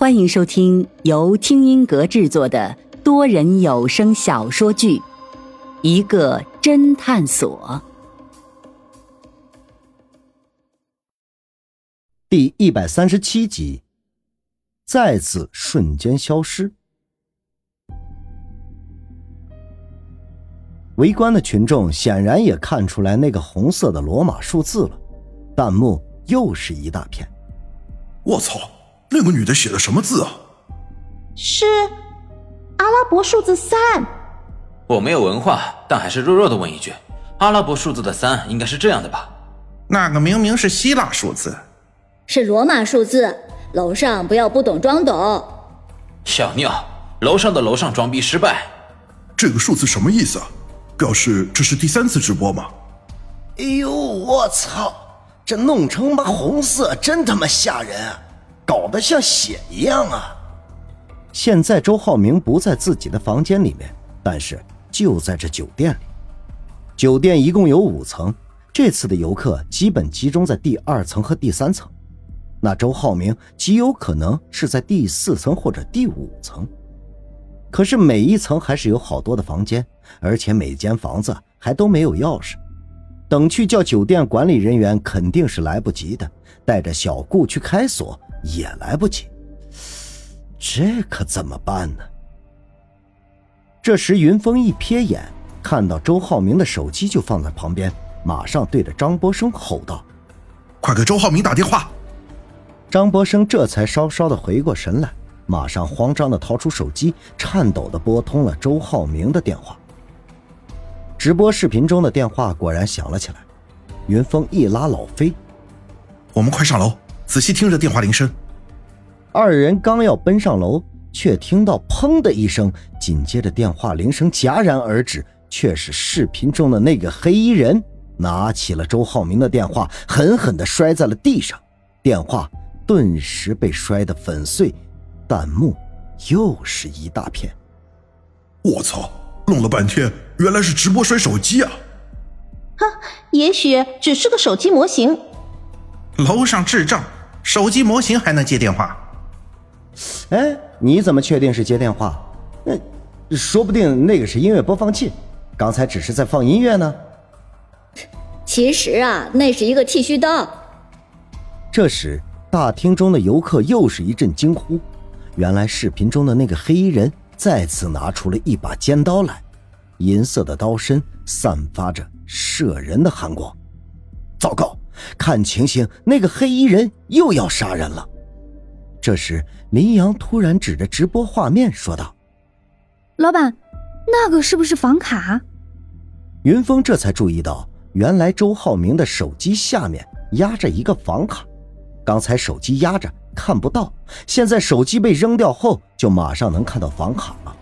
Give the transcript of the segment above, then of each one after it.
欢迎收听由听音阁制作的多人有声小说剧《一个侦探所》第一百三十七集，再次瞬间消失。围观的群众显然也看出来那个红色的罗马数字了，弹幕又是一大片。我操，那个女的写的什么字啊？是阿拉伯数字三。我没有文化，但还是弱弱的问一句：阿拉伯数字的三应该是这样的吧？那个明明是希腊数字，是罗马数字。楼上不要不懂装懂。小尿，楼上的楼上装逼失败。这个数字什么意思啊？表示这是第三次直播吗？哎呦，我操！这弄成妈红色，真他妈吓人，搞得像血一样啊！现在周浩明不在自己的房间里面，但是就在这酒店里。酒店一共有五层，这次的游客基本集中在第二层和第三层，那周浩明极有可能是在第四层或者第五层。可是每一层还是有好多的房间，而且每间房子还都没有钥匙。等去叫酒店管理人员肯定是来不及的，带着小顾去开锁也来不及。这可怎么办呢？这时云峰一瞥眼，看到周浩明的手机就放在旁边，马上对着张博生吼道：“快给周浩明打电话！”张博生这才稍稍的回过神来。马上慌张的掏出手机，颤抖的拨通了周浩明的电话。直播视频中的电话果然响了起来。云峰一拉老飞：“我们快上楼，仔细听着电话铃声。”二人刚要奔上楼，却听到“砰”的一声，紧接着电话铃声戛然而止，却是视频中的那个黑衣人拿起了周浩明的电话，狠狠的摔在了地上，电话顿时被摔得粉碎。弹幕又是一大片。我操！弄了半天，原来是直播摔手机啊！哼，也许只是个手机模型。楼上智障，手机模型还能接电话？哎，你怎么确定是接电话？嗯，说不定那个是音乐播放器，刚才只是在放音乐呢。其实啊，那是一个剃须刀。这时，大厅中的游客又是一阵惊呼。原来视频中的那个黑衣人再次拿出了一把尖刀来，银色的刀身散发着摄人的寒光。糟糕，看情形，那个黑衣人又要杀人了。这时，林阳突然指着直播画面说道：“老板，那个是不是房卡？”云峰这才注意到，原来周浩明的手机下面压着一个房卡，刚才手机压着。看不到，现在手机被扔掉后，就马上能看到房卡了。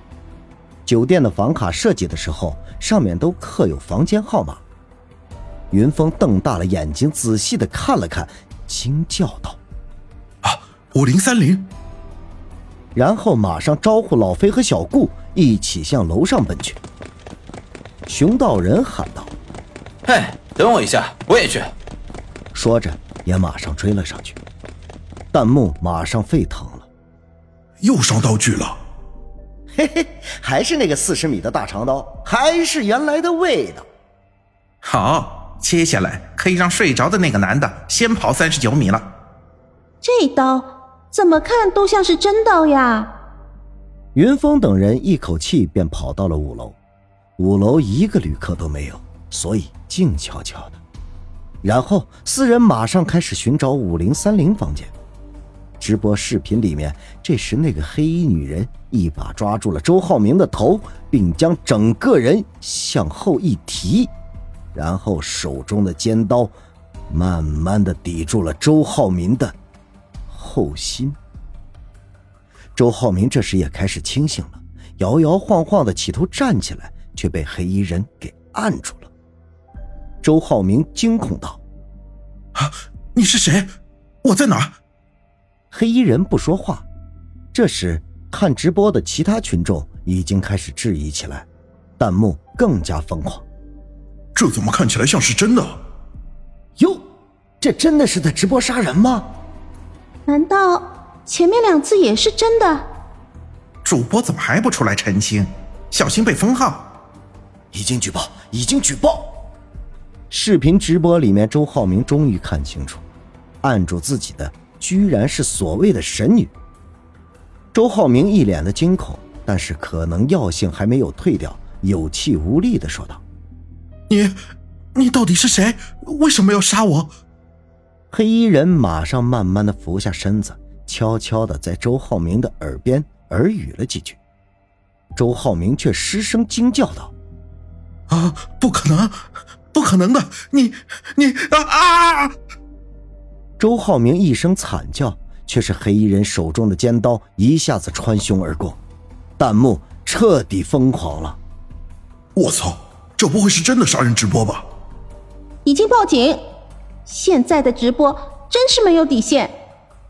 酒店的房卡设计的时候，上面都刻有房间号码。云峰瞪大了眼睛，仔细的看了看，惊叫道：“啊，五零三零！”然后马上招呼老飞和小顾一起向楼上奔去。熊道人喊道：“嘿，等我一下，我也去。”说着也马上追了上去。弹幕马上沸腾了，又上道具了，嘿嘿，还是那个四十米的大长刀，还是原来的味道。好，接下来可以让睡着的那个男的先跑三十九米了。这刀怎么看都像是真刀呀！云峰等人一口气便跑到了五楼，五楼一个旅客都没有，所以静悄悄的。然后四人马上开始寻找五零三零房间。直播视频里面，这时那个黑衣女人一把抓住了周浩明的头，并将整个人向后一提，然后手中的尖刀慢慢的抵住了周浩明的后心。周浩明这时也开始清醒了，摇摇晃晃的企图站起来，却被黑衣人给按住了。周浩明惊恐道：“啊，你是谁？我在哪？”黑衣人不说话，这时看直播的其他群众已经开始质疑起来，弹幕更加疯狂。这怎么看起来像是真的？哟，这真的是在直播杀人吗？难道前面两次也是真的。主播怎么还不出来澄清？小心被封号！已经举报，已经举报。视频直播里面，周浩明终于看清楚，按住自己的居然是所谓的神女。周浩明一脸的惊恐，但是可能药性还没有退掉，有气无力的说道：“你，你到底是谁？为什么要杀我？”黑衣人马上慢慢的俯下身子，悄悄的在周浩明的耳边耳语了几句。周浩明却失声惊叫道：“啊，不可能！”不可能的！你你啊啊！周浩明一声惨叫，却是黑衣人手中的尖刀一下子穿胸而过，弹幕彻底疯狂了。我操，这不会是真的杀人直播吧？已经报警！现在的直播真是没有底线。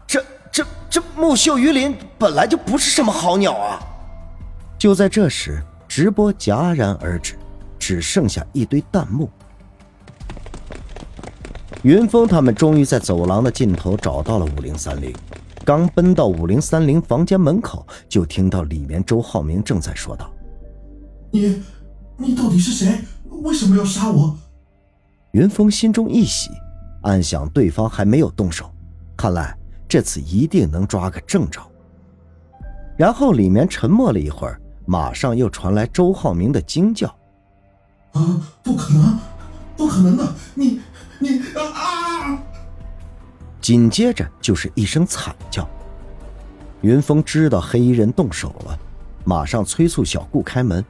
这这这木秀于林本来就不是什么好鸟啊！就在这时，直播戛然而止，只剩下一堆弹幕。云峰他们终于在走廊的尽头找到了五零三零，刚奔到五零三零房间门口，就听到里面周浩明正在说道：“你，你到底是谁？为什么要杀我？”云峰心中一喜，暗想对方还没有动手，看来这次一定能抓个正着。然后里面沉默了一会儿，马上又传来周浩明的惊叫：“啊，不可能，不可能的，你！”你啊！紧接着就是一声惨叫。云峰知道黑衣人动手了，马上催促小顾开门。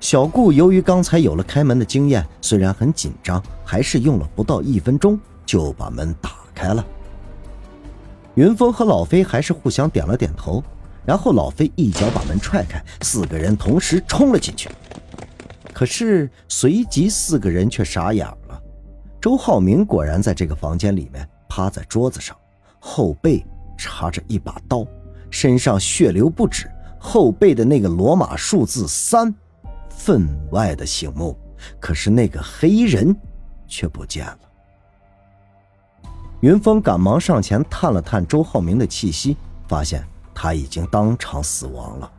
小顾由于刚才有了开门的经验，虽然很紧张，还是用了不到一分钟就把门打开了。云峰和老飞还是互相点了点头，然后老飞一脚把门踹开，四个人同时冲了进去。可是随即四个人却傻眼了。周浩明果然在这个房间里面趴在桌子上，后背插着一把刀，身上血流不止，后背的那个罗马数字三，分外的醒目。可是那个黑衣人却不见了。云峰赶忙上前探了探周浩明的气息，发现他已经当场死亡了。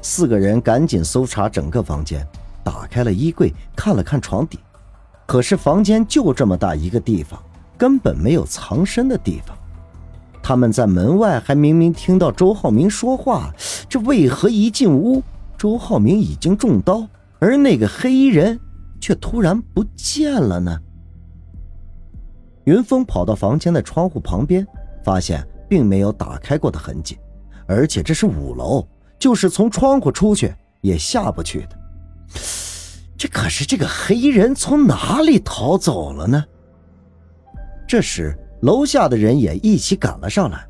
四个人赶紧搜查整个房间，打开了衣柜，看了看床底。可是房间就这么大一个地方，根本没有藏身的地方。他们在门外还明明听到周浩明说话，这为何一进屋，周浩明已经中刀，而那个黑衣人却突然不见了呢？云峰跑到房间的窗户旁边，发现并没有打开过的痕迹，而且这是五楼，就是从窗户出去也下不去的。这可是这个黑衣人从哪里逃走了呢？这时，楼下的人也一起赶了上来。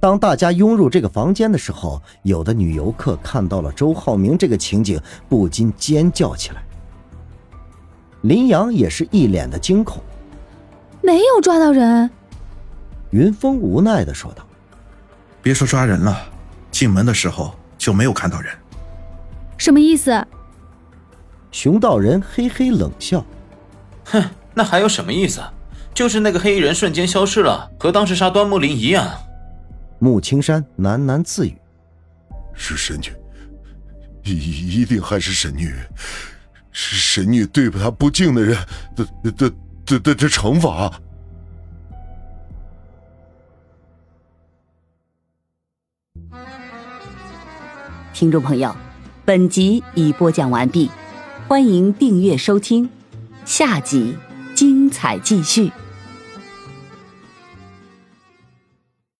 当大家拥入这个房间的时候，有的女游客看到了周浩明这个情景，不禁尖叫起来。林阳也是一脸的惊恐，没有抓到人。云峰无奈的说道：“别说抓人了，进门的时候就没有看到人。什么意思？”熊道人嘿嘿冷笑：“哼，那还有什么意思？就是那个黑衣人瞬间消失了，和当时杀端木林一样。”穆青山喃喃自语：“是神女，一一定还是神女，是神女对他不敬的人的的的的的惩罚。”听众朋友，本集已播讲完毕。欢迎订阅收听，下集精彩继续。